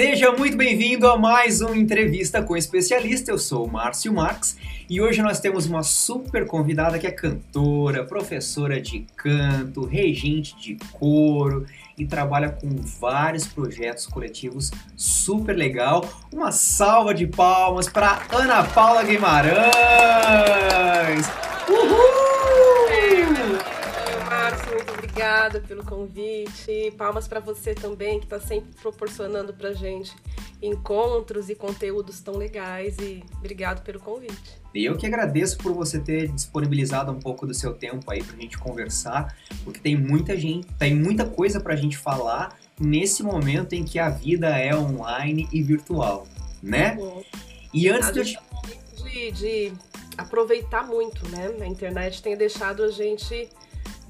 Seja muito bem-vindo a mais uma entrevista com especialista. Eu sou o Márcio Marx e hoje nós temos uma super convidada que é cantora, professora de canto, regente de coro e trabalha com vários projetos coletivos super legal. Uma salva de palmas para Ana Paula Guimarães. Uhul! Obrigada pelo convite. Palmas para você também, que está sempre proporcionando para gente encontros e conteúdos tão legais. E obrigado pelo convite. E eu que agradeço por você ter disponibilizado um pouco do seu tempo aí para a gente conversar, porque tem muita gente, tem muita coisa para a gente falar nesse momento em que a vida é online e virtual, né? Uhum. E antes a de... de, de aproveitar muito, né? A internet tem deixado a gente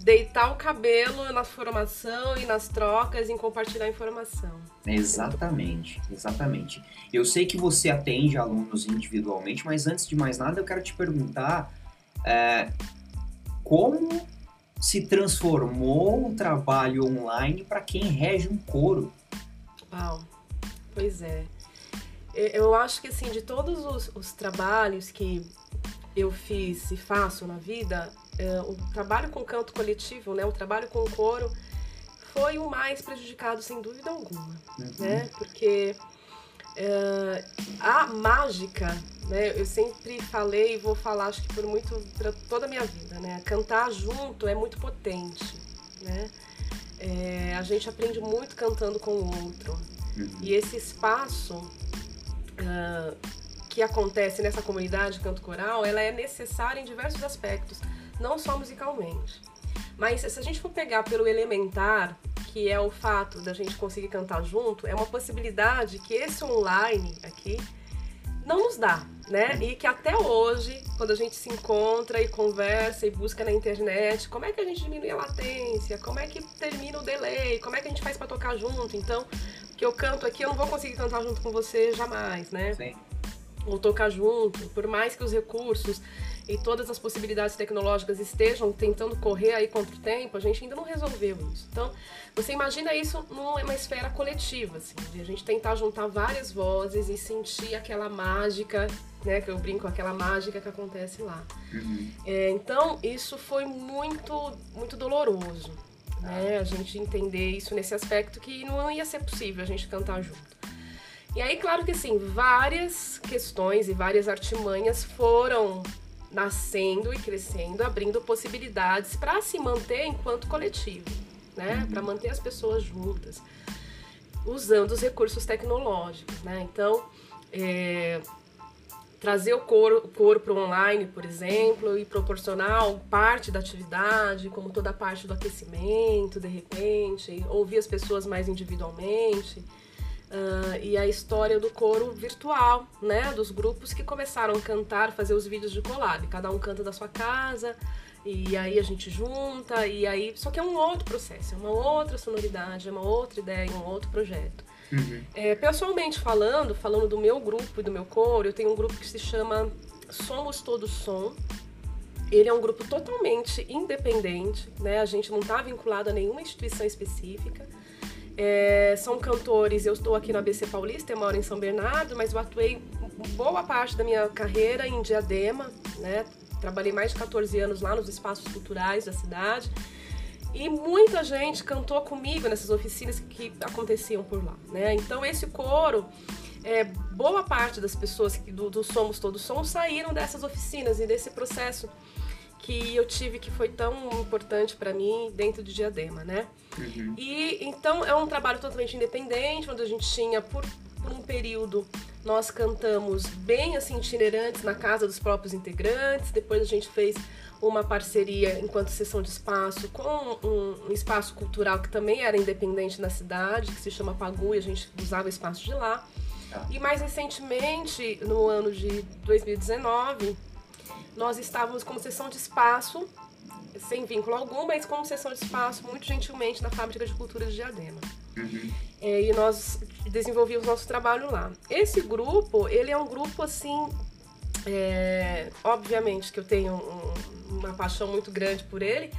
deitar o cabelo na formação e nas trocas em compartilhar informação. Exatamente, exatamente. Eu sei que você atende alunos individualmente, mas antes de mais nada eu quero te perguntar é, como se transformou o trabalho online para quem rege um coro? Uau, pois é. Eu acho que assim, de todos os, os trabalhos que eu fiz e faço na vida, é, o trabalho com canto coletivo, né, o trabalho com coro, foi o mais prejudicado, sem dúvida alguma. Uhum. Né? Porque é, a mágica, né, eu sempre falei e vou falar, acho que por muito, para toda a minha vida, né? Cantar junto é muito potente, né? É, a gente aprende muito cantando com o outro. Uhum. E esse espaço uh, que acontece nessa comunidade canto coral, ela é necessária em diversos aspectos não só musicalmente. Mas se a gente for pegar pelo elementar, que é o fato da gente conseguir cantar junto, é uma possibilidade que esse online aqui não nos dá, né? E que até hoje, quando a gente se encontra e conversa e busca na internet, como é que a gente diminui a latência? Como é que termina o delay? Como é que a gente faz para tocar junto? Então, que eu canto aqui, eu não vou conseguir cantar junto com você jamais, né? Sim. Ou tocar junto, por mais que os recursos e todas as possibilidades tecnológicas estejam tentando correr aí contra o tempo, a gente ainda não resolveu isso. Então, você imagina isso numa esfera coletiva, assim, de a gente tentar juntar várias vozes e sentir aquela mágica, né, que eu brinco, aquela mágica que acontece lá. Uhum. É, então, isso foi muito, muito doloroso, né, a gente entender isso nesse aspecto que não ia ser possível a gente cantar junto. E aí, claro que sim, várias questões e várias artimanhas foram nascendo e crescendo, abrindo possibilidades para se manter enquanto coletivo, né? Uhum. Para manter as pessoas juntas, usando os recursos tecnológicos, né? Então, é, trazer o coro para o online, por exemplo, e proporcionar parte da atividade, como toda a parte do aquecimento, de repente, ouvir as pessoas mais individualmente. Uh, e a história do coro virtual, né? Dos grupos que começaram a cantar, fazer os vídeos de collab. Cada um canta da sua casa, e aí a gente junta, e aí. Só que é um outro processo, é uma outra sonoridade, é uma outra ideia, um outro projeto. Uhum. É, pessoalmente falando, falando do meu grupo e do meu coro, eu tenho um grupo que se chama Somos Todos Som. Ele é um grupo totalmente independente, né? A gente não está vinculado a nenhuma instituição específica. É, são cantores, eu estou aqui no ABC Paulista, eu moro em São Bernardo, mas eu atuei boa parte da minha carreira em Diadema, né? Trabalhei mais de 14 anos lá nos espaços culturais da cidade. E muita gente cantou comigo nessas oficinas que aconteciam por lá, né? Então esse coro, é, boa parte das pessoas que, do, do Somos Todos Som saíram dessas oficinas e desse processo que eu tive que foi tão importante para mim dentro de Diadema, né? Uhum. E então é um trabalho totalmente independente, onde a gente tinha por, por, um período nós cantamos bem assim itinerantes na casa dos próprios integrantes. Depois a gente fez uma parceria enquanto sessão de espaço com um, espaço cultural que também era independente na cidade, que se chama Pagu, e a gente usava o espaço de lá. Ah. E mais recentemente, no ano de 2019, nós estávamos como sessão de espaço, sem vínculo algum, mas como sessão de espaço, muito gentilmente, na Fábrica de Cultura de Diadema. Uhum. É, e nós desenvolvíamos nosso trabalho lá. Esse grupo, ele é um grupo assim, é, obviamente que eu tenho um, uma paixão muito grande por ele,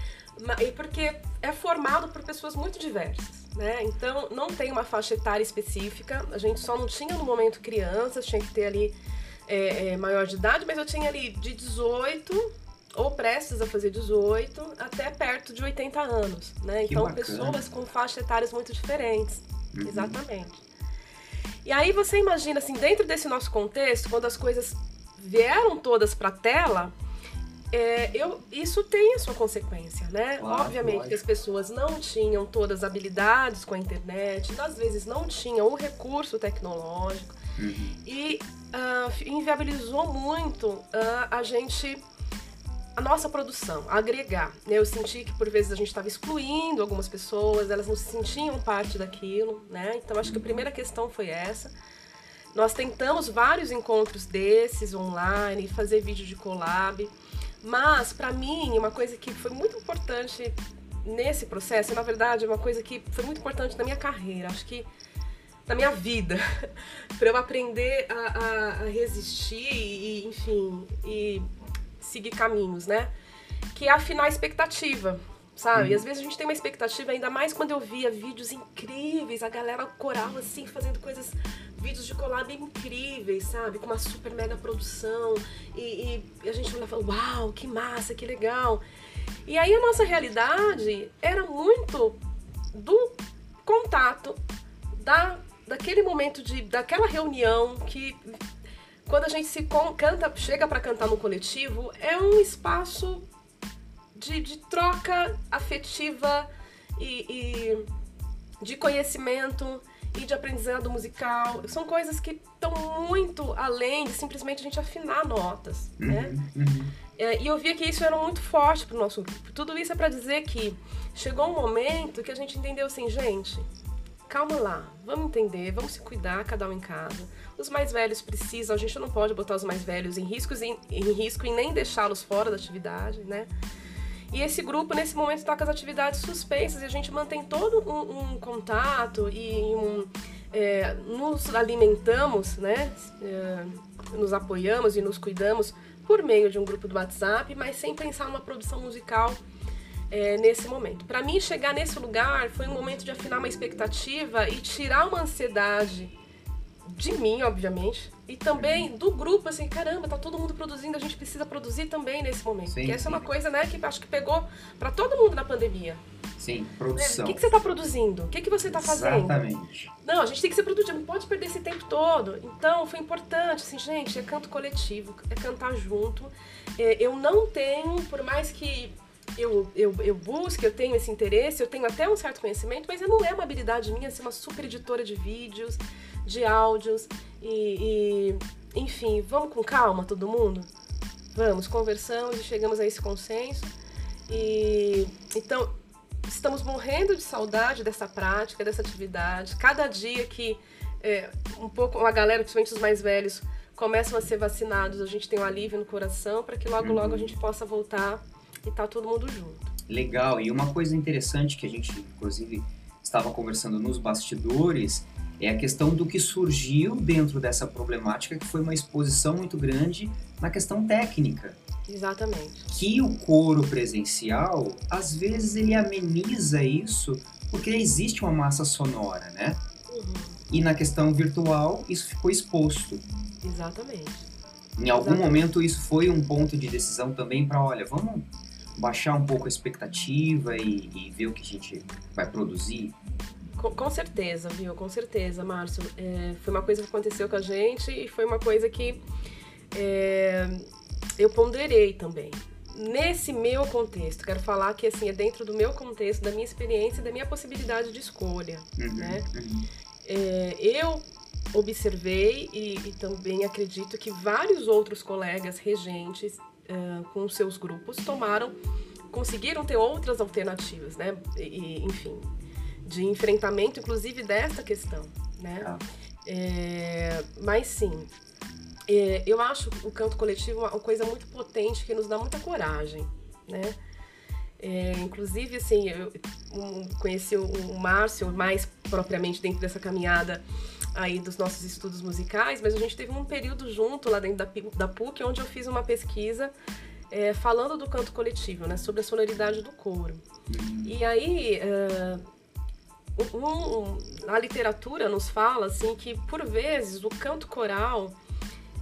porque é formado por pessoas muito diversas. né? Então não tem uma faixa etária específica. A gente só não tinha no momento crianças, tinha que ter ali é, é, maior de idade, mas eu tinha ali de 18 ou prestes a fazer 18 até perto de 80 anos, né? Que então bacana. pessoas com faixas etárias muito diferentes. Uhum. Exatamente. E aí você imagina assim, dentro desse nosso contexto, quando as coisas vieram todas para a tela, é, eu, isso tem a sua consequência, né? Claro, Obviamente que as pessoas não tinham todas as habilidades com a internet, às vezes não tinham o recurso tecnológico Uhum. e ah, inviabilizou muito ah, a gente a nossa produção, agregar. né? Eu senti que por vezes a gente estava excluindo algumas pessoas, elas não se sentiam parte daquilo, né? Então acho que a primeira questão foi essa. Nós tentamos vários encontros desses online, fazer vídeo de collab, mas para mim uma coisa que foi muito importante nesse processo, na verdade, uma coisa que foi muito importante na minha carreira, acho que na minha vida, para eu aprender a, a- a resistir e, enfim, e seguir caminhos, né? Que é afinar a expectativa, sabe? E às vezes a gente tem uma expectativa, ainda mais quando eu via vídeos incríveis, a galera coral assim, fazendo coisas, vídeos de collab incríveis, sabe? Com uma super mega produção. E, e- e a gente olhava, uau, que massa, que legal. E aí a nossa realidade era muito do contato, da, daquele momento de daquela reunião que quando a gente se canta, chega para cantar no coletivo, é um espaço de, de troca afetiva e, e de conhecimento e de aprendizado musical. São coisas que estão muito além de simplesmente a gente afinar notas, né? Uhum. Uhum. É, e eu via que isso era muito forte pro nosso grupo. Tudo isso é para dizer que chegou um momento que a gente entendeu assim, gente, calma lá, vamos entender, vamos se cuidar, cada um em casa. Os mais velhos precisam, a gente não pode botar os mais velhos em, riscos, em, em risco e nem deixá-los fora da atividade, né? E esse grupo, nesse momento, está com as atividades suspensas e a gente mantém todo um, um contato e um, é, nos alimentamos, né? É, nos apoiamos e nos cuidamos por meio de um grupo do WhatsApp, mas sem pensar numa produção musical é, nesse momento. Para mim, chegar nesse lugar foi um momento de afinar uma expectativa e tirar uma ansiedade de mim, obviamente, e também do grupo, assim, caramba, tá todo mundo produzindo, a gente precisa produzir também nesse momento. Sim, Porque essa é sim. uma coisa, né, que acho que pegou pra todo mundo na pandemia. Sim, né? produção. O que, que você tá produzindo? O que, que você tá fazendo? Exatamente. Não, a gente tem que ser produtivo, não pode perder esse tempo todo. Então, foi importante, assim, gente, é canto coletivo, é cantar junto. É, eu não tenho, por mais que eu, eu, eu busque, eu tenho esse interesse, eu tenho até um certo conhecimento, mas não é uma habilidade minha ser uma super editora de vídeos, de áudios e, e enfim, vamos com calma, todo mundo? Vamos, conversamos e chegamos a esse consenso. E então, estamos morrendo de saudade dessa prática, dessa atividade. Cada dia que é, um pouco a galera, principalmente os mais velhos, começam a ser vacinados, a gente tem um alívio no coração para que logo logo a gente possa voltar e tá todo mundo junto. Legal. E uma coisa interessante que a gente, inclusive, estava conversando nos bastidores é a questão do que surgiu dentro dessa problemática, que foi uma exposição muito grande na questão técnica. Exatamente. Que o coro presencial, às vezes, ele ameniza isso porque existe uma massa sonora, né? Uhum. E na questão virtual, isso ficou exposto. Exatamente. Em algum Exatamente. momento isso foi um ponto de decisão também para, olha, vamos baixar um pouco a expectativa e, e ver o que a gente vai produzir. Com, com certeza, viu? Com certeza, Márcio. É, foi uma coisa que aconteceu com a gente e foi uma coisa que é, eu ponderei também. Nesse meu contexto, quero falar que assim é dentro do meu contexto, da minha experiência, da minha possibilidade de escolha. Uhum, Né? uhum. É, eu observei e, e também acredito que vários outros colegas regentes é, com seus grupos tomaram, conseguiram ter outras alternativas, né? E, enfim, de enfrentamento, inclusive desta questão, né? Tá. É, mas sim, é, eu acho o canto coletivo uma coisa muito potente que nos dá muita coragem, né? É, inclusive, assim, eu um, conheci o, o Márcio mais propriamente dentro dessa caminhada aí dos nossos estudos musicais, mas a gente teve um período junto lá dentro da, da PUC, onde eu fiz uma pesquisa é, falando do canto coletivo, né, sobre a sonoridade do coro. E aí, é, um, um, a literatura nos fala assim que por vezes o canto coral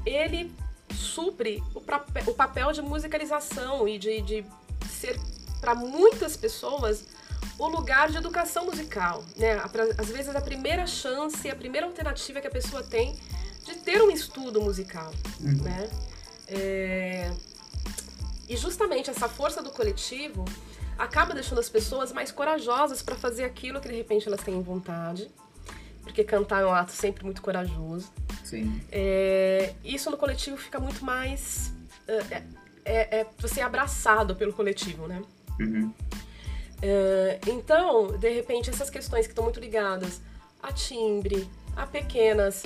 ele supre o, o papel de musicalização e de, de ser para muitas pessoas o lugar de educação musical, né? Às vezes a primeira chance, a primeira alternativa que a pessoa tem de ter um estudo musical, uhum. né? É... E justamente essa força do coletivo acaba deixando as pessoas mais corajosas para fazer aquilo que de repente elas têm vontade, porque cantar é um ato sempre muito corajoso. Sim. É... Isso no coletivo fica muito mais é, é, é você é abraçado pelo coletivo, né? Uhum. É, então, de repente, essas questões que estão muito ligadas a timbre, a pequenas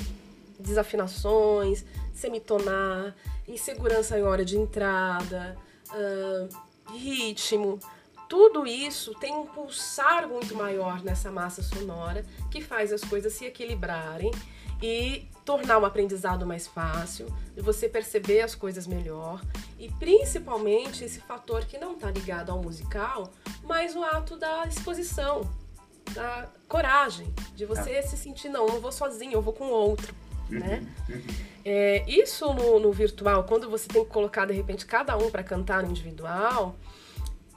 desafinações, semitonar, insegurança em hora de entrada, uh, ritmo, tudo isso tem um pulsar muito maior nessa massa sonora que faz as coisas se equilibrarem e tornar o aprendizado mais fácil, você perceber as coisas melhor e principalmente esse fator que não está ligado ao musical, mas o ato da exposição, da coragem, de você ah. se sentir, não, não vou sozinho, eu vou com outro. Uhum, né? Uhum. É, isso no, no virtual, quando você tem que colocar de repente cada um para cantar no individual,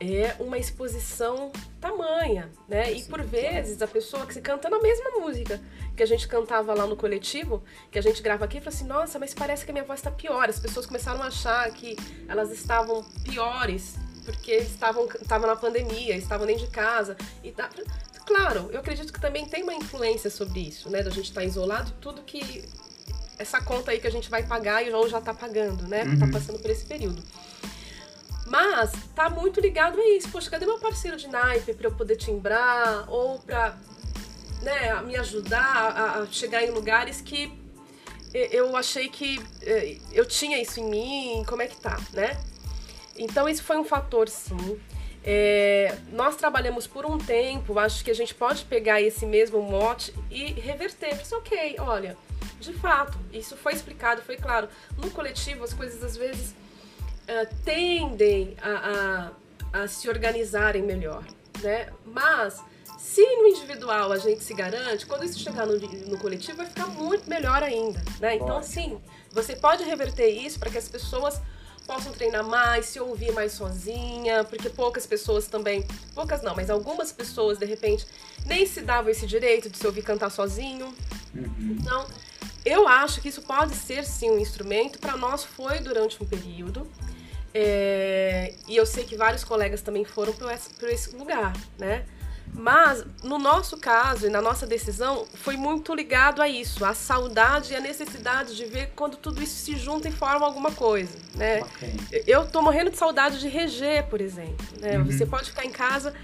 é uma exposição tamanha, né? E por vezes a pessoa que se canta na mesma música que a gente cantava lá no coletivo, que a gente grava aqui, fala assim: nossa, mas parece que a minha voz está pior. As pessoas começaram a achar que elas estavam piores porque estavam, estavam na pandemia, estavam dentro de casa. E tá, claro, eu acredito que também tem uma influência sobre isso, né? Da gente estar tá isolado, tudo que. Essa conta aí que a gente vai pagar e ou já está pagando, né? Tá uhum. Tá passando por esse período. Mas tá muito ligado a isso. Poxa, cadê meu parceiro de naipe para eu poder timbrar ou para né, me ajudar a, chegar em lugares que eu achei que eh, eu tinha isso em mim, como é que tá, né? Então isso foi um fator, sim. É, nós trabalhamos por um tempo, acho que a gente pode pegar esse mesmo mote e reverter. Mas, ok, olha, de fato, isso foi explicado, foi claro. No coletivo, as coisas às vezes uh, tendem a, a, a, se organizarem melhor, né? Mas se no individual a gente se garante, quando isso chegar no, no coletivo vai ficar muito melhor ainda, né? Então, assim, você pode reverter isso para que as pessoas possam treinar mais, se ouvir mais sozinha, porque poucas pessoas também, poucas não, mas algumas pessoas de repente nem se davam esse direito de se ouvir cantar sozinho. Uhum. Então, eu acho que isso pode ser sim um instrumento. Para nós foi durante um período. É, e eu sei que vários colegas também foram para esse, esse lugar, né? Mas, no nosso caso e na nossa decisão, foi muito ligado a isso, a saudade e a necessidade de ver quando tudo isso se junta e forma alguma coisa, né? Eu tô morrendo de saudade de reger, por exemplo, né? Uhum. Você pode ficar em casa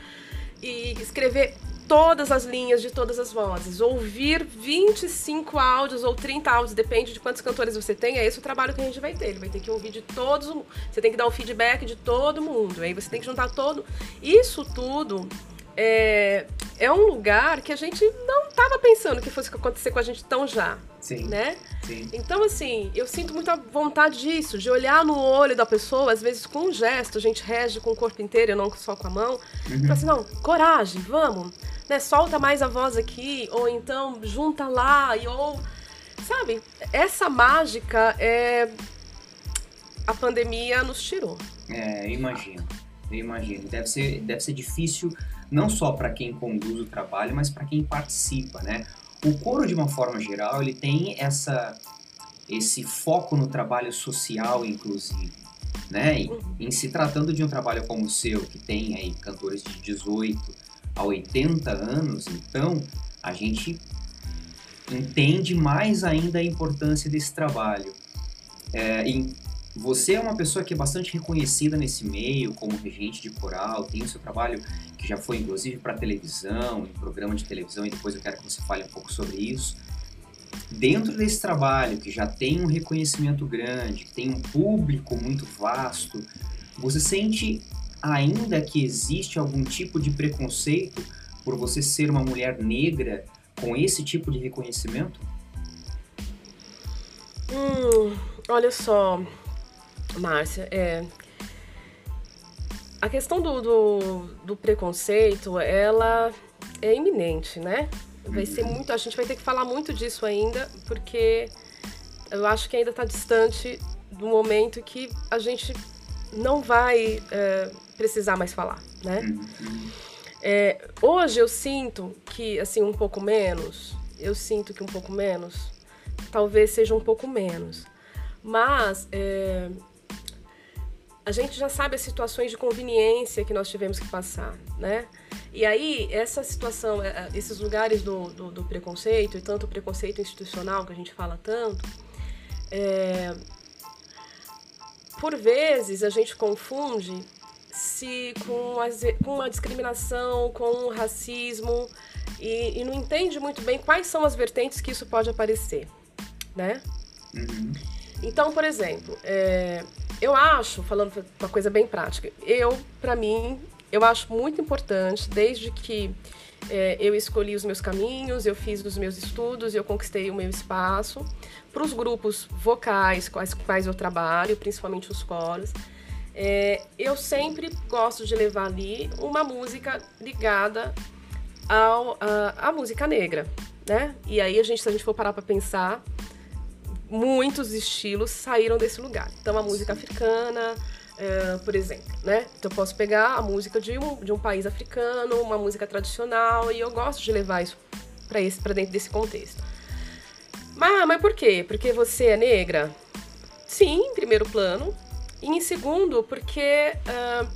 e escrever todas as linhas de todas as vozes, ouvir 25 áudios ou 30 áudios, depende de quantos cantores você tem, é esse o trabalho que a gente vai ter. Ele vai ter que ouvir de todos, você tem que dar o feedback de todo mundo, aí você tem que juntar todo. Isso tudo é, é um lugar que a gente não estava pensando que fosse acontecer com a gente tão já. Sim. Né? Sim. Então, assim, eu sinto muita vontade disso, de olhar no olho da pessoa, às vezes com um gesto, a gente rege com o corpo inteiro e não só com a mão. Uhum. Fala assim, não, coragem, vamos. Né? Solta mais a voz aqui, ou então junta lá, e ou. Sabe, essa mágica é. A pandemia nos tirou. É, imagino. Eu imagino. Deve ser, deve ser difícil não só para quem conduz o trabalho, mas para quem participa, né? O coro, de uma forma geral, ele tem essa, esse foco no trabalho social, inclusive, né? E, em se tratando de um trabalho como o seu, que tem aí cantores de 18 a 80 anos, então a gente entende mais ainda a importância desse trabalho. É, você é uma pessoa que é bastante reconhecida nesse meio como regente de coral, tem o seu trabalho que já foi inclusive para televisão, em programa de televisão, e depois eu quero que você fale um pouco sobre isso. Dentro desse trabalho, que já tem um reconhecimento grande, tem um público muito vasto, você sente ainda que existe algum tipo de preconceito por você ser uma mulher negra com esse tipo de reconhecimento? Hum, olha só, Márcia, é. A questão do, do, do preconceito, ela é iminente, né? Vai ser muito, a gente vai ter que falar muito disso ainda, porque eu acho que ainda está distante do momento que a gente não vai é, precisar mais falar, né? É, hoje eu sinto que, assim, um pouco menos, eu sinto que um pouco menos, talvez seja um pouco menos. Mas é, a gente já sabe as situações de conveniência que nós tivemos que passar, né? E aí, essa situação, é, é, esses lugares do, do, do preconceito, e tanto o preconceito institucional que a gente fala tanto, é, por vezes a gente confunde se com, as, com uma discriminação, com um racismo, e, e, não entende muito bem quais são as vertentes que isso pode aparecer, né? Uhum. Então, por exemplo, é, eu acho, falando uma coisa bem prática, eu, para mim, eu acho muito importante, desde que é, eu escolhi os meus caminhos, eu fiz os meus estudos, eu conquistei o meu espaço, para os grupos vocais com os quais eu trabalho, principalmente os coros, é, eu sempre gosto de levar ali uma música ligada ao, a, à música negra, né? E aí a gente, se a gente for parar para pensar, muitos estilos saíram desse lugar. Então, a música africana, é, por exemplo, né? Então, eu posso pegar a música de um, de um país africano, uma música tradicional, e eu gosto de levar isso para esse para dentro desse contexto. Mas, mas por quê? Porque você é negra? Sim, em primeiro plano. E em segundo, porque uh,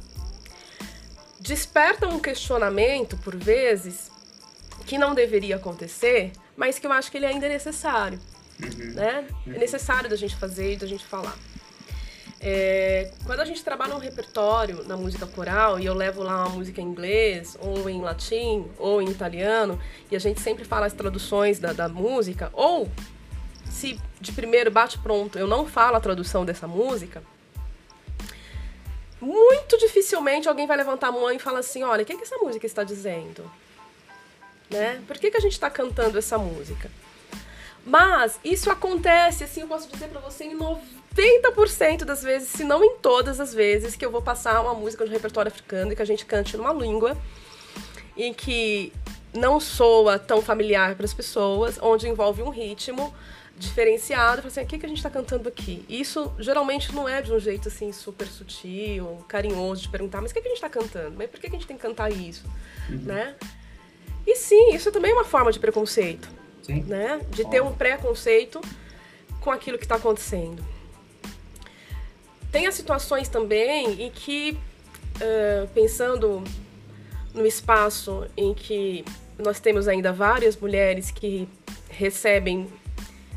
desperta um questionamento, por vezes, que não deveria acontecer, mas que eu acho que ele ainda é necessário uhum. né? É necessário da gente fazer e da gente falar. É, quando a gente trabalha um repertório na música coral e eu levo lá uma música em inglês, ou em latim, ou em italiano, e a gente sempre fala as traduções da, da música, ou se de primeiro bate pronto eu não falo a tradução dessa música, muito dificilmente alguém vai levantar a mão e falar assim: olha, o que, é que essa música está dizendo? Né? Por que, que a gente está cantando essa música? Mas isso acontece, assim, eu posso dizer para você, em 90% das vezes, se não em todas as vezes, que eu vou passar uma música de repertório africano e que a gente cante numa língua em que não soa tão familiar para as pessoas, onde envolve um ritmo diferenciado, assim, o que, que a gente está cantando aqui? Isso geralmente não é de um jeito assim super sutil, carinhoso de perguntar, mas o que, que a gente está cantando? Mas por que, que a gente tem que cantar isso? Uhum. Né? E sim, isso também é uma forma de preconceito. Sim. Né? De ter um preconceito com aquilo que está acontecendo. Tem as situações também em que, uh, pensando no espaço em que nós temos ainda várias mulheres que recebem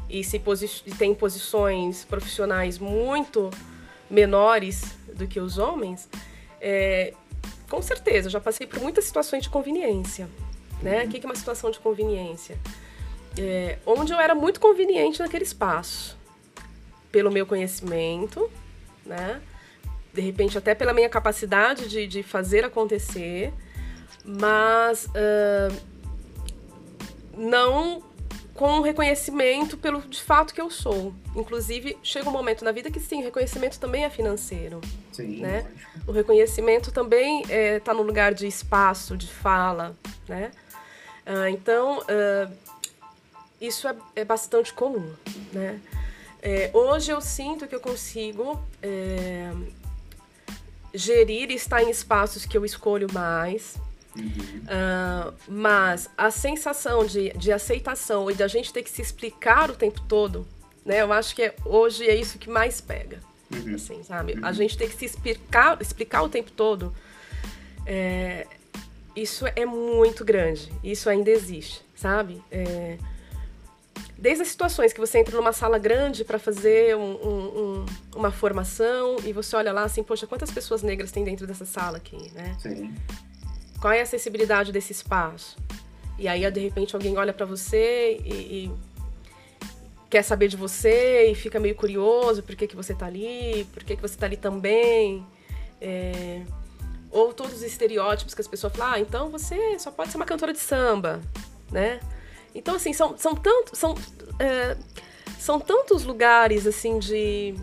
e se posi têm posições profissionais muito menores do que os homens, é, com certeza, já passei por muitas situações de conveniência. Né? O que é uma situação de conveniência? É, onde eu era muito conveniente naquele espaço, pelo meu conhecimento, né? De repente até pela minha capacidade de, de fazer acontecer, mas uh, não com reconhecimento pelo de fato que eu sou. Inclusive, chega um momento na vida que sim, o reconhecimento também é financeiro. Sim, né? O reconhecimento também está é, tá no lugar de espaço, de fala, né? Uh, então, uh, isso é, é bastante comum, né? É, hoje eu sinto que eu consigo é, gerir e estar em espaços que eu escolho mais, uhum. uh, mas a sensação de, de aceitação e de a gente ter que se explicar o tempo todo, né? Eu acho que é, hoje é isso que mais pega, uhum. assim, sabe? Uhum. A gente ter que se explicar, explicar o tempo todo, é, isso é muito grande, isso ainda existe, sabe? Desde as situações que você entra numa sala grande para fazer um, um, um, uma formação e você olha lá assim, poxa, quantas pessoas negras tem dentro dessa sala aqui, né? Sim. Qual é a acessibilidade desse espaço? E aí, de repente, alguém olha para você e, e, quer saber de você e fica meio curioso por que, que você tá ali, por que, que você tá ali também. É... Ou todos os estereótipos que as pessoas falam, ah, então você só pode ser uma cantora de samba, né? Então, assim, são, são tantos. São, é, são tantos lugares, assim, de.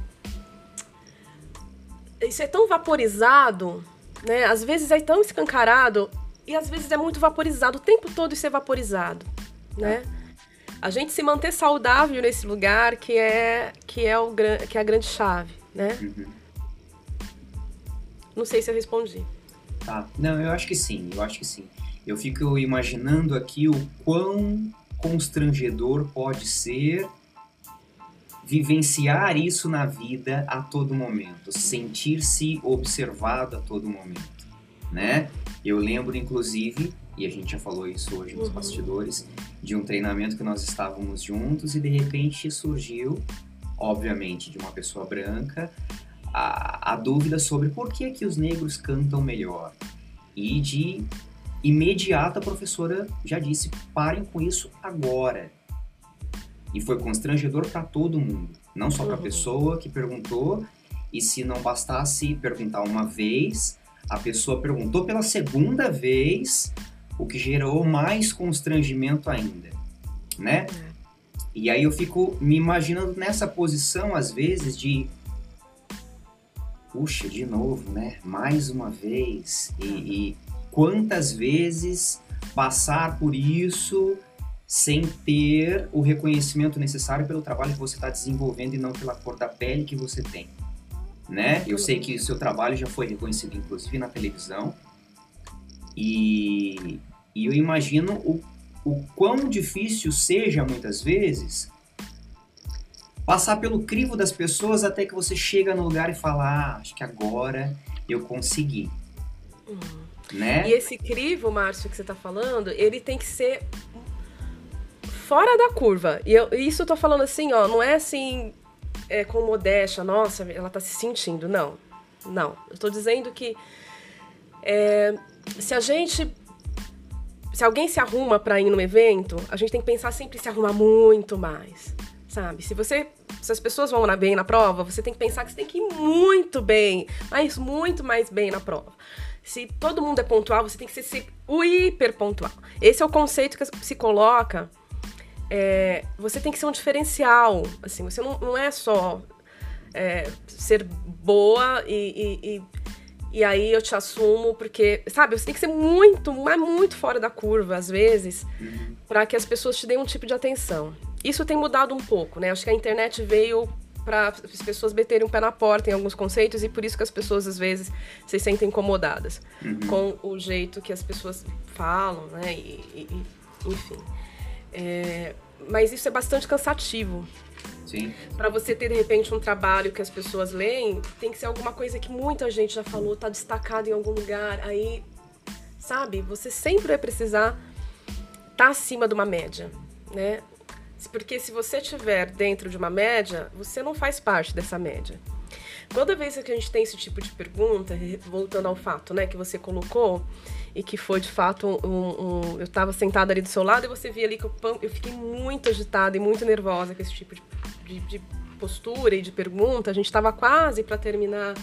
Isso é tão vaporizado, né? Às vezes é tão escancarado e às vezes é muito vaporizado, o tempo todo isso é vaporizado, né? A gente se manter saudável nesse lugar que é que é o que é a grande chave, né? Uhum. Não sei se eu respondi. Tá. Não, eu acho que sim, eu acho que sim. Eu fico imaginando aqui o quão constrangedor pode ser vivenciar isso na vida a todo momento, sentir-se observado a todo momento, né? Eu lembro, inclusive, e a gente já falou isso hoje nos uhum. bastidores, de um treinamento que nós estávamos juntos e de repente surgiu, obviamente, de uma pessoa branca, a, a dúvida sobre por que, que os negros cantam melhor. E de imediato a professora já disse: parem com isso agora. E foi constrangedor para todo mundo, não só para a uhum. pessoa que perguntou, e se não bastasse perguntar uma vez, a pessoa perguntou pela segunda vez, o que gerou mais constrangimento ainda, né? É. E aí eu fico me imaginando nessa posição, às vezes, de puxa, de novo, né? Mais uma vez. E, e quantas vezes passar por isso sem ter o reconhecimento necessário pelo trabalho que você está desenvolvendo e não pela cor da pele que você tem, né? Eu sei que o seu trabalho já foi reconhecido, inclusive na televisão, e, e eu imagino o, o quão difícil seja muitas vezes passar pelo crivo das pessoas até que você chega no lugar e fala, ah, acho que agora eu consegui. Uhum. Né? E esse crivo, Márcio, que você está falando, ele tem que ser fora da curva. E eu, isso eu tô falando assim, ó, não é assim é, com modéstia, nossa, ela tá se sentindo. Não, não. Eu tô dizendo que é, se a gente se alguém se arruma para ir num evento, a gente tem que pensar sempre em se arrumar muito mais sabe? Se você, se as pessoas vão bem na prova, você tem que pensar que você tem que ir muito bem, mas muito mais bem na prova. Se todo mundo é pontual, você tem que ser o hiper pontual. Esse é o conceito que se coloca. É, você tem que ser um diferencial. Assim, você não, não é só é, ser boa e, e, e, e, aí eu te assumo, porque, sabe, você tem que ser muito, mas muito fora da curva, às vezes, uhum. para que as pessoas te deem um tipo de atenção. Isso tem mudado um pouco, né? Acho que a internet veio para as pessoas meterem um pé na porta em alguns conceitos e por isso que as pessoas às vezes se sentem incomodadas uhum. com o jeito que as pessoas falam, né? E, e, enfim. É, mas isso é bastante cansativo. Sim. Para você ter de repente um trabalho que as pessoas leem, tem que ser alguma coisa que muita gente já falou, tá destacado em algum lugar. Aí, sabe? Você sempre vai precisar estar tá acima de uma média, né? Porque se você estiver dentro de uma média, você não faz parte dessa média. Toda vez que a gente tem esse tipo de pergunta, voltando ao fato né, que você colocou, e que foi de fato um. um eu estava sentada ali do seu lado e você via ali que eu, eu fiquei muito agitada e muito nervosa com esse tipo de, de, de postura e de pergunta. A gente estava quase para terminar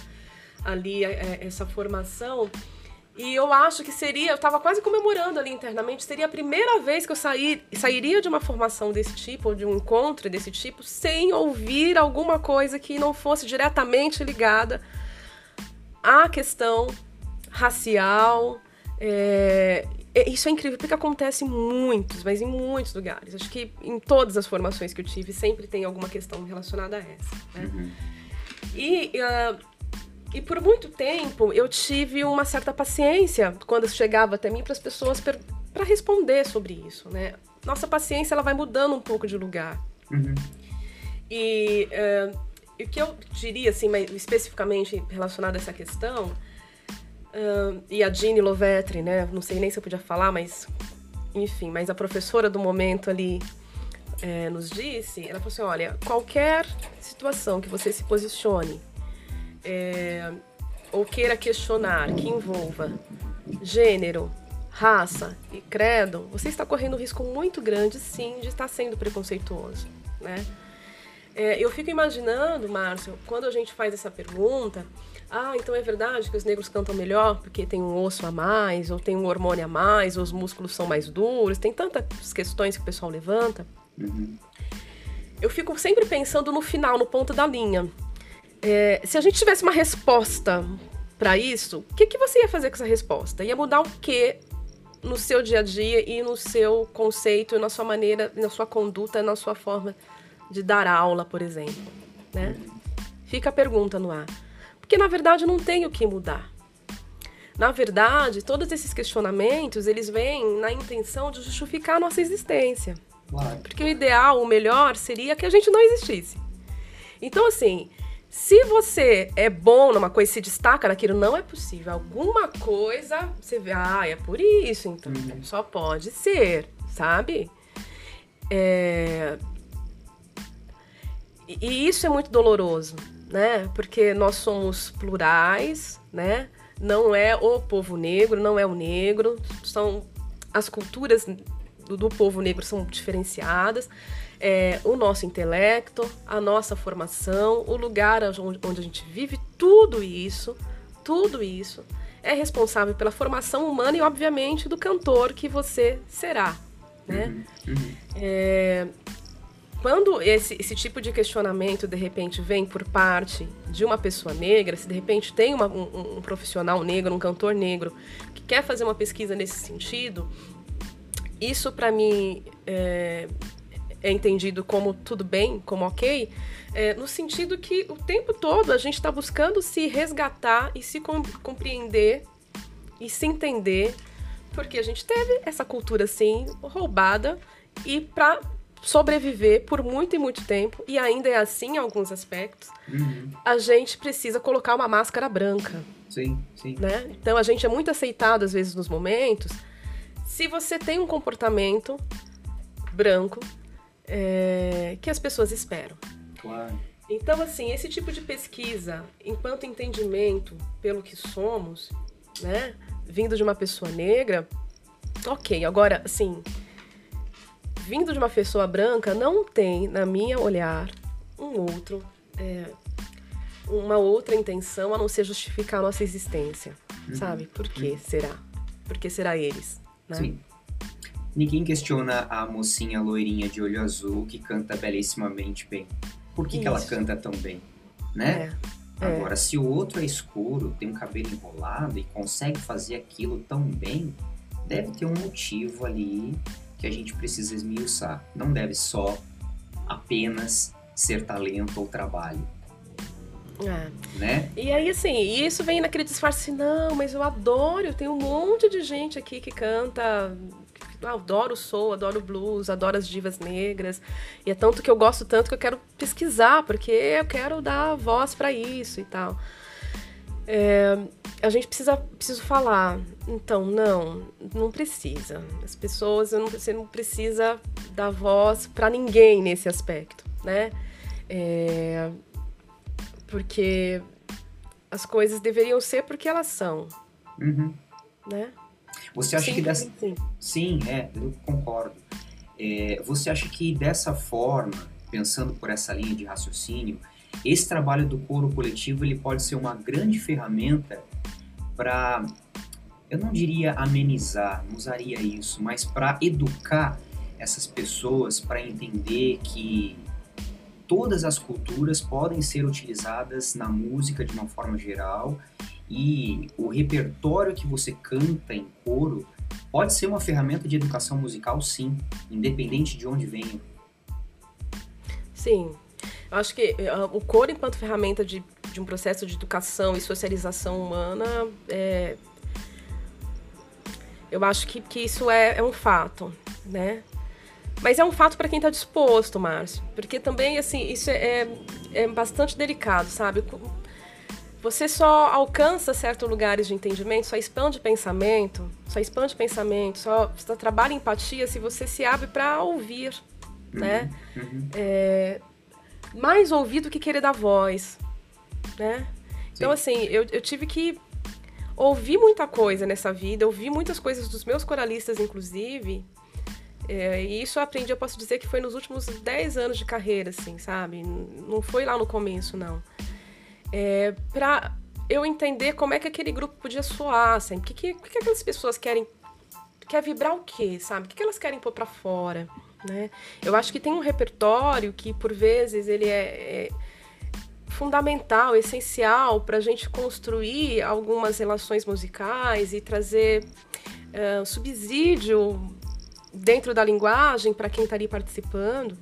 ali é, essa formação. E eu acho que seria, eu estava quase comemorando ali internamente, seria a primeira vez que eu sair, sairia de uma formação desse tipo, ou de um encontro desse tipo, sem ouvir alguma coisa que não fosse diretamente ligada à questão racial. É, isso é incrível, porque acontece em muitos, mas em muitos lugares. Acho que em todas as formações que eu tive, sempre tem alguma questão relacionada a essa. Né? Uhum. E. Uh, e por muito tempo eu tive uma certa paciência quando chegava até mim para as pessoas para responder sobre isso, né? Nossa paciência ela vai mudando um pouco de lugar. Uhum. E uh, o que eu diria, assim, mais especificamente relacionado a essa questão, uh, e a Jeanne Lovetri, né? Não sei nem se eu podia falar, mas enfim, mas a professora do momento ali é, nos disse, ela falou assim, olha, qualquer situação que você se posicione é, ou queira questionar que envolva gênero, raça e credo, você está correndo um risco muito grande, sim, de estar sendo preconceituoso, né? É, eu fico imaginando, Márcio, quando a gente faz essa pergunta, ah, então é verdade que os negros cantam melhor porque tem um osso a mais, ou tem um hormônio a mais, ou os músculos são mais duros, tem tantas questões que o pessoal levanta. Uhum. Eu fico sempre pensando no final, no ponto da linha. É, se a gente tivesse uma resposta para isso, o que, que você ia fazer com essa resposta? Ia mudar o quê no seu dia a dia e no seu conceito, na sua maneira, na sua conduta, na sua forma de dar aula, por exemplo, né? Fica a pergunta no ar. Porque na verdade não tem o que mudar. Na verdade, todos esses questionamentos, eles vêm na intenção de justificar a nossa existência. Porque o ideal, o melhor, seria que a gente não existisse. Então, assim, se você é bom numa coisa e se destaca naquilo, não é possível. Alguma coisa você vê, ah, é por isso, então. Uhum. Só pode ser, sabe? É... E isso é muito doloroso, né? Porque nós somos plurais, né? Não é o povo negro, não é o negro, são as culturas do, do povo negro são diferenciadas é, o nosso intelecto, a nossa formação, o lugar onde, a gente vive, tudo isso, tudo isso é responsável pela formação humana e, obviamente, do cantor que você será. Né? Uhum, uhum. É, quando esse, esse, tipo de questionamento de repente vem por parte de uma pessoa negra, se de repente tem uma, um, um, profissional negro, um cantor negro que quer fazer uma pesquisa nesse sentido, isso para mim é, é entendido como tudo bem, como ok, é, no sentido que o tempo todo a gente está buscando se resgatar e se compreender e se entender, porque a gente teve essa cultura assim roubada e para sobreviver por muito e muito tempo, e ainda é assim em alguns aspectos, uhum. a gente precisa colocar uma máscara branca. Sim, sim. Né? Então a gente é muito aceitado às vezes nos momentos se você tem um comportamento branco, é, que as pessoas esperam. Claro. Então, assim, esse tipo de pesquisa, enquanto entendimento pelo que somos, né, vindo de uma pessoa negra, ok. Agora, assim, vindo de uma pessoa branca, não tem, na minha olhar, um outro, é, uma outra intenção a não ser justificar a nossa existência, uhum. sabe? Por que uhum. será? Por que será eles? Né? Sim. Ninguém questiona a mocinha loirinha de olho azul que canta belíssimamente bem. Por que, que ela canta tão bem? Né? É, é. Agora, se o outro é escuro, tem um cabelo enrolado e consegue fazer aquilo tão bem, deve ter um motivo ali que a gente precisa esmiuçar. Não deve só apenas ser talento ou trabalho. É. Né? E aí, assim, isso vem naquele disfarce, não, mas eu adoro, eu tenho um monte de gente aqui que canta ah, adoro o soul, adoro o blues, adoro as divas negras. E é tanto que eu gosto tanto que eu quero pesquisar, porque eu quero dar voz para isso e tal. É, a gente precisa preciso falar. Então, não, não precisa. As pessoas, não, você não precisa dar voz para ninguém nesse aspecto, né? É, porque as coisas deveriam ser porque elas são, uhum. né? Você acha sim, que dessa. Sim. sim, é, eu concordo. É, você acha que dessa forma, pensando por essa linha de raciocínio, esse trabalho do coro coletivo ele pode ser uma grande ferramenta para, eu não diria amenizar, não usaria isso, mas para educar essas pessoas para entender que todas as culturas podem ser utilizadas na música de uma forma geral e o repertório que você canta em coro pode ser uma ferramenta de educação musical, sim, independente de onde venha. Sim. Eu acho que uh, o coro, enquanto ferramenta de, de um processo de educação e socialização humana, é... eu acho que, que isso é, é um fato, né? Mas é um fato para quem está disposto, Márcio. Porque também, assim, isso é, é bastante delicado, sabe? Você só alcança certos lugares de entendimento, só expande pensamento, só expande pensamento, só, só trabalha empatia se você se abre para ouvir, uhum, né? Uhum. É, mais ouvir do que querer dar voz, né? Então, assim, eu, eu tive que ouvir muita coisa nessa vida, ouvir muitas coisas dos meus coralistas, inclusive, é, e isso eu aprendi, eu posso dizer que foi nos últimos 10 anos de carreira, assim, sabe? Não foi lá no começo, não é, para eu entender como é que aquele grupo podia soar, assim, o que, que, que aquelas pessoas querem, quer vibrar o quê, sabe? O que, que elas querem pôr para fora, né? Eu acho que tem um repertório que, por vezes, ele é, é fundamental, essencial para a gente construir algumas relações musicais e trazer uh, subsídio dentro da linguagem para quem está ali participando,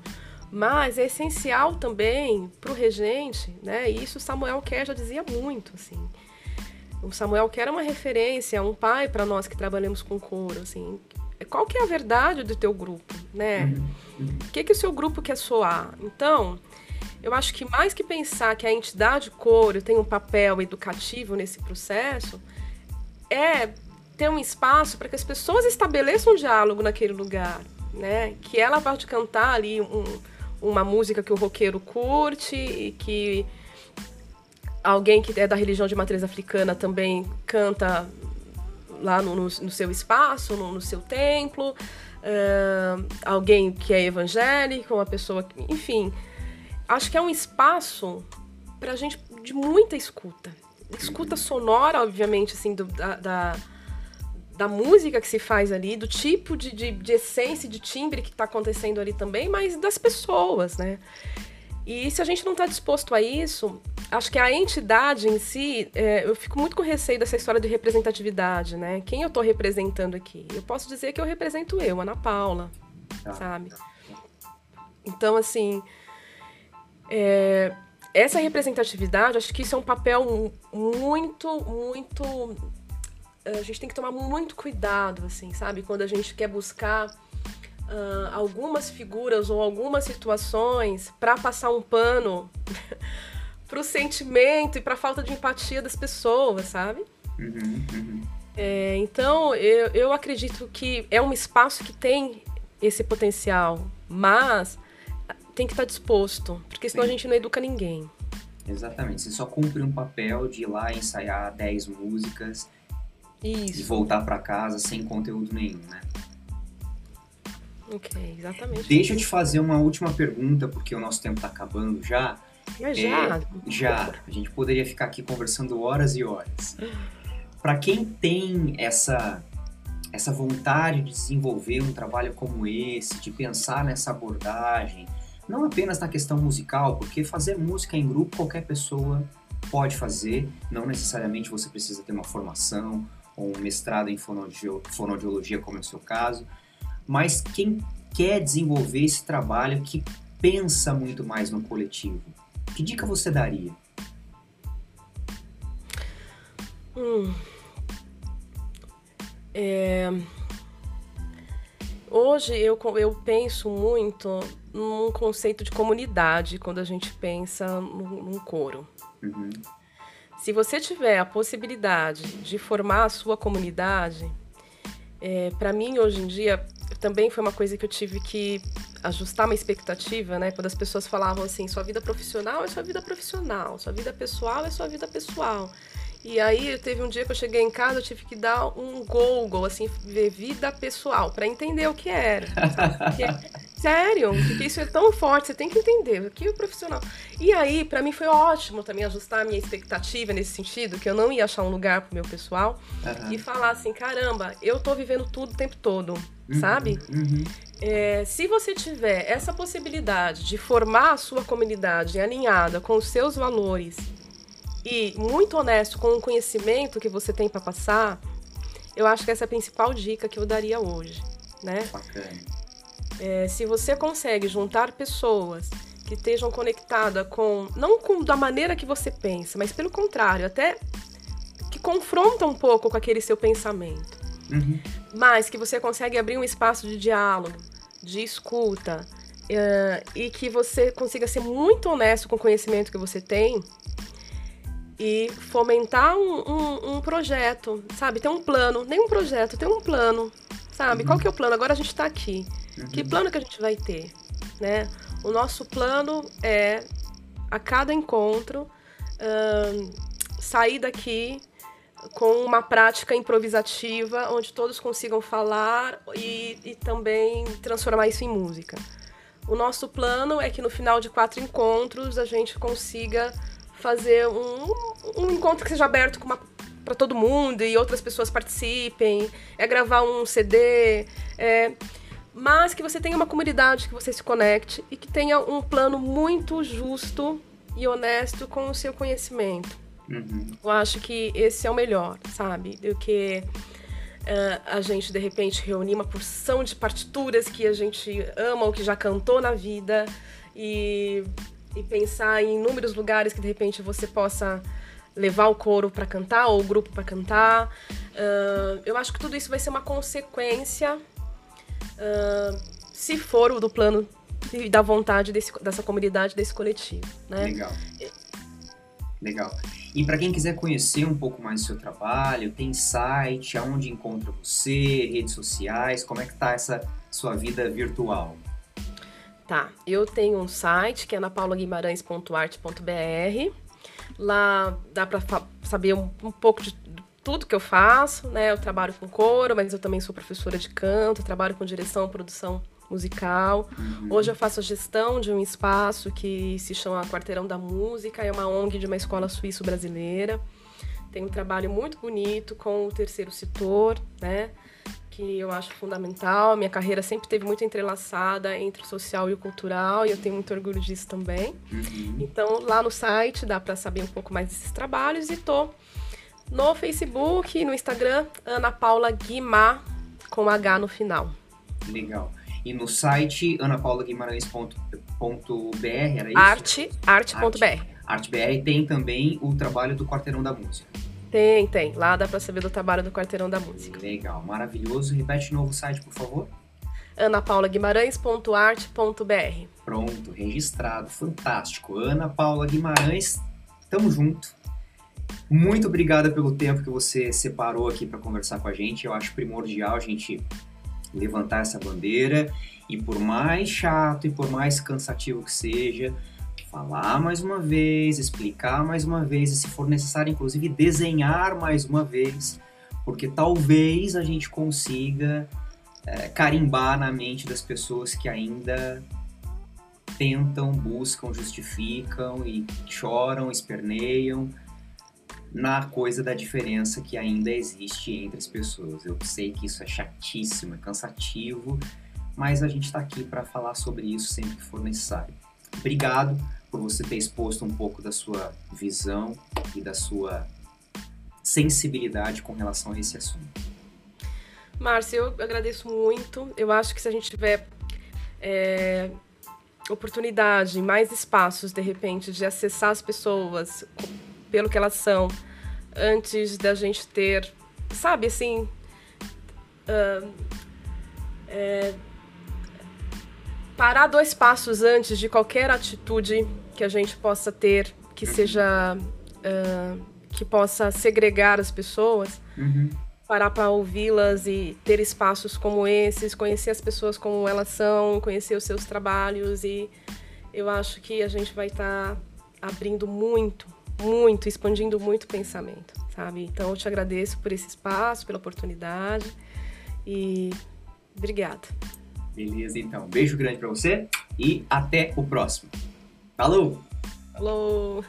mas é essencial também para o regente, né? E isso Samuel Kerr já dizia muito, assim. O Samuel Kerr é uma referência, um pai para nós que trabalhamos com coro, assim. Qual que é a verdade do teu grupo, né? Uhum, uhum. O que que o seu grupo quer soar? Então, eu acho que mais que pensar que a entidade coro tem um papel educativo nesse processo, é ter um espaço para que as pessoas estabeleçam um diálogo naquele lugar, né? Que ela pode cantar ali um, uma música que o roqueiro curte e que alguém que é da religião de matriz africana também canta lá no, no, no seu espaço, no, no seu templo. Uh, alguém que é evangélico, uma pessoa que, enfim, acho que é um espaço para gente de muita escuta, escuta sonora, obviamente, assim, do, da, da, da, música que se faz ali, do tipo de, de, de essência, de timbre que está acontecendo ali também, mas das pessoas, né? E se a gente não está disposto a isso, acho que a entidade em si, é, eu fico muito com receio dessa história de representatividade, né? Quem eu estou representando aqui? Eu posso dizer que eu represento eu, Ana Paula, ah. sabe? Então, assim, é, essa representatividade, acho que isso é um papel muito, muito. A gente tem que tomar muito cuidado, assim, sabe? Quando a gente quer buscar uh, algumas figuras ou algumas situações para passar um pano para o sentimento e para a falta de empatia das pessoas, sabe? Uhum, uhum. É, então, eu, eu acredito que é um espaço que tem esse potencial, mas tem que estar disposto, porque senão Sim. a gente não educa ninguém. Exatamente, você só cumpre um papel de ir lá ensaiar 10 músicas Isso. e voltar para casa sem conteúdo nenhum, né? Ok, exatamente. Deixa eu te fazer uma última pergunta, porque o nosso tempo está acabando já. Mas já? É, já. A gente poderia ficar aqui conversando horas e horas. Para quem tem essa essa vontade de desenvolver um trabalho como esse, de pensar nessa abordagem, não apenas na questão musical, porque fazer música em grupo qualquer pessoa pode fazer, não necessariamente você precisa ter uma formação ou um mestrado em fonoaudiologia, como é o seu caso, mas quem quer desenvolver esse trabalho que pensa muito mais no coletivo, que dica você daria? Hum. É... Hoje eu, eu penso muito num conceito de comunidade quando a gente pensa num, num coro. Uhum. Se você tiver a possibilidade de formar a sua comunidade, é, para mim hoje em dia também foi uma coisa que eu tive que ajustar uma expectativa, né? Quando as pessoas falavam assim, sua vida profissional é sua vida profissional, sua vida pessoal é sua vida pessoal. E aí teve um dia que eu cheguei em casa, eu tive que dar um Google, assim, ver vida pessoal, para entender o que era. Porque, sério, porque isso é tão forte, você tem que entender que o profissional. E aí, para mim foi ótimo também ajustar a minha expectativa nesse sentido, que eu não ia achar um lugar pro meu pessoal uhum. e falar assim, caramba, eu tô vivendo tudo o tempo todo, uhum, sabe? Uhum. É, se você tiver essa possibilidade de formar a sua comunidade alinhada com os seus valores e muito honesto com o conhecimento que você tem para passar, eu acho que essa é a principal dica que eu daria hoje, né? É, se você consegue juntar pessoas que estejam conectadas com não com da maneira que você pensa, mas pelo contrário, até que confronta um pouco com aquele seu pensamento, uhum. mas que você consegue abrir um espaço de diálogo, de escuta, uh, e que você consiga ser muito honesto com o conhecimento que você tem, e fomentar um, um, um, projeto, sabe? Ter um plano, nem um projeto, ter um plano, sabe? Uhum. Qual que é o plano? Agora a gente está aqui. Que plano que a gente vai ter, né? O nosso plano é, a cada encontro, uh, sair daqui com uma prática improvisativa, onde todos consigam falar e, e também transformar isso em música. O nosso plano é que no final de quatro encontros a gente consiga fazer um, um encontro que seja aberto para todo mundo e outras pessoas participem, é gravar um CD, é, mas que você tenha uma comunidade que você se conecte e que tenha um plano muito justo e honesto com o seu conhecimento. Uhum. Eu acho que esse é o melhor, sabe? Do que uh, a gente de repente reunir uma porção de partituras que a gente ama ou que já cantou na vida e, e pensar em inúmeros lugares que de repente você possa levar o coro para cantar ou o grupo para cantar. Uh, eu acho que tudo isso vai ser uma consequência, uh, se for o do plano e da vontade desse, dessa comunidade, desse coletivo. Né? Legal. Legal. E para quem quiser conhecer um pouco mais do seu trabalho, tem site, aonde encontra você, redes sociais, como é que tá essa sua vida virtual? Tá, eu tenho um site que é napaulaguimarães.arte.br. Lá dá para saber um, um, pouco de tudo que eu faço, né? Eu trabalho com coro, mas eu também sou professora de canto, trabalho com direção, produção musical. Uhum. Hoje eu faço a gestão de um espaço que se chama Quarteirão da Música, é uma ONG de uma escola suíço-brasileira. Tem um trabalho muito bonito com o terceiro setor, né? Que eu acho fundamental. Minha carreira sempre teve muito entrelaçada entre o social e o cultural, e eu tenho muito orgulho disso também. Uhum. Então, lá no site dá para saber um pouco mais desses trabalhos e tô no Facebook e no Instagram, Ana Paula Guimar, com H no final. Legal. E no site anapaulaguimarães.br, era isso? Arte, arte.br. Arte, arte.br tem também o trabalho do Quarteirão da Música. Tem, tem. Lá dá para saber do trabalho do Quarteirão da Música. Legal, maravilhoso. Repete de novo o site, por favor. anapaulaguimarães.arte.br Pronto, registrado. Fantástico. Ana Paula Guimarães, tamo junto. Muito obrigada pelo tempo que você separou aqui para conversar com a gente. Eu acho primordial a gente levantar essa bandeira e por mais chato e por mais cansativo que seja, falar mais uma vez, explicar mais uma vez e se for necessário inclusive desenhar mais uma vez, porque talvez a gente consiga é, carimbar na mente das pessoas que ainda tentam, buscam, justificam e choram, esperneiam na coisa da diferença que ainda existe entre as pessoas. Eu sei que isso é chatíssimo, é cansativo, mas a gente está aqui para falar sobre isso sempre que for necessário. Obrigado por você ter exposto um pouco da sua visão e da sua sensibilidade com relação a esse assunto. Márcia, eu agradeço muito. Eu acho que se a gente tiver é, oportunidade, mais espaços, de repente, de acessar as pessoas pelo que elas são, antes da gente ter, sabe, assim. Uh, é, parar dois passos antes de qualquer atitude que a gente possa ter que seja uh, que possa segregar as pessoas uhum. parar para ouvi-las e ter espaços como esses conhecer as pessoas como elas são conhecer os seus trabalhos e eu acho que a gente vai estar tá abrindo muito muito, expandindo muito o pensamento, sabe? Então eu te agradeço por esse espaço, pela oportunidade e obrigada. Beleza, então. Beijo grande para você e até o próximo. Falou! Falou!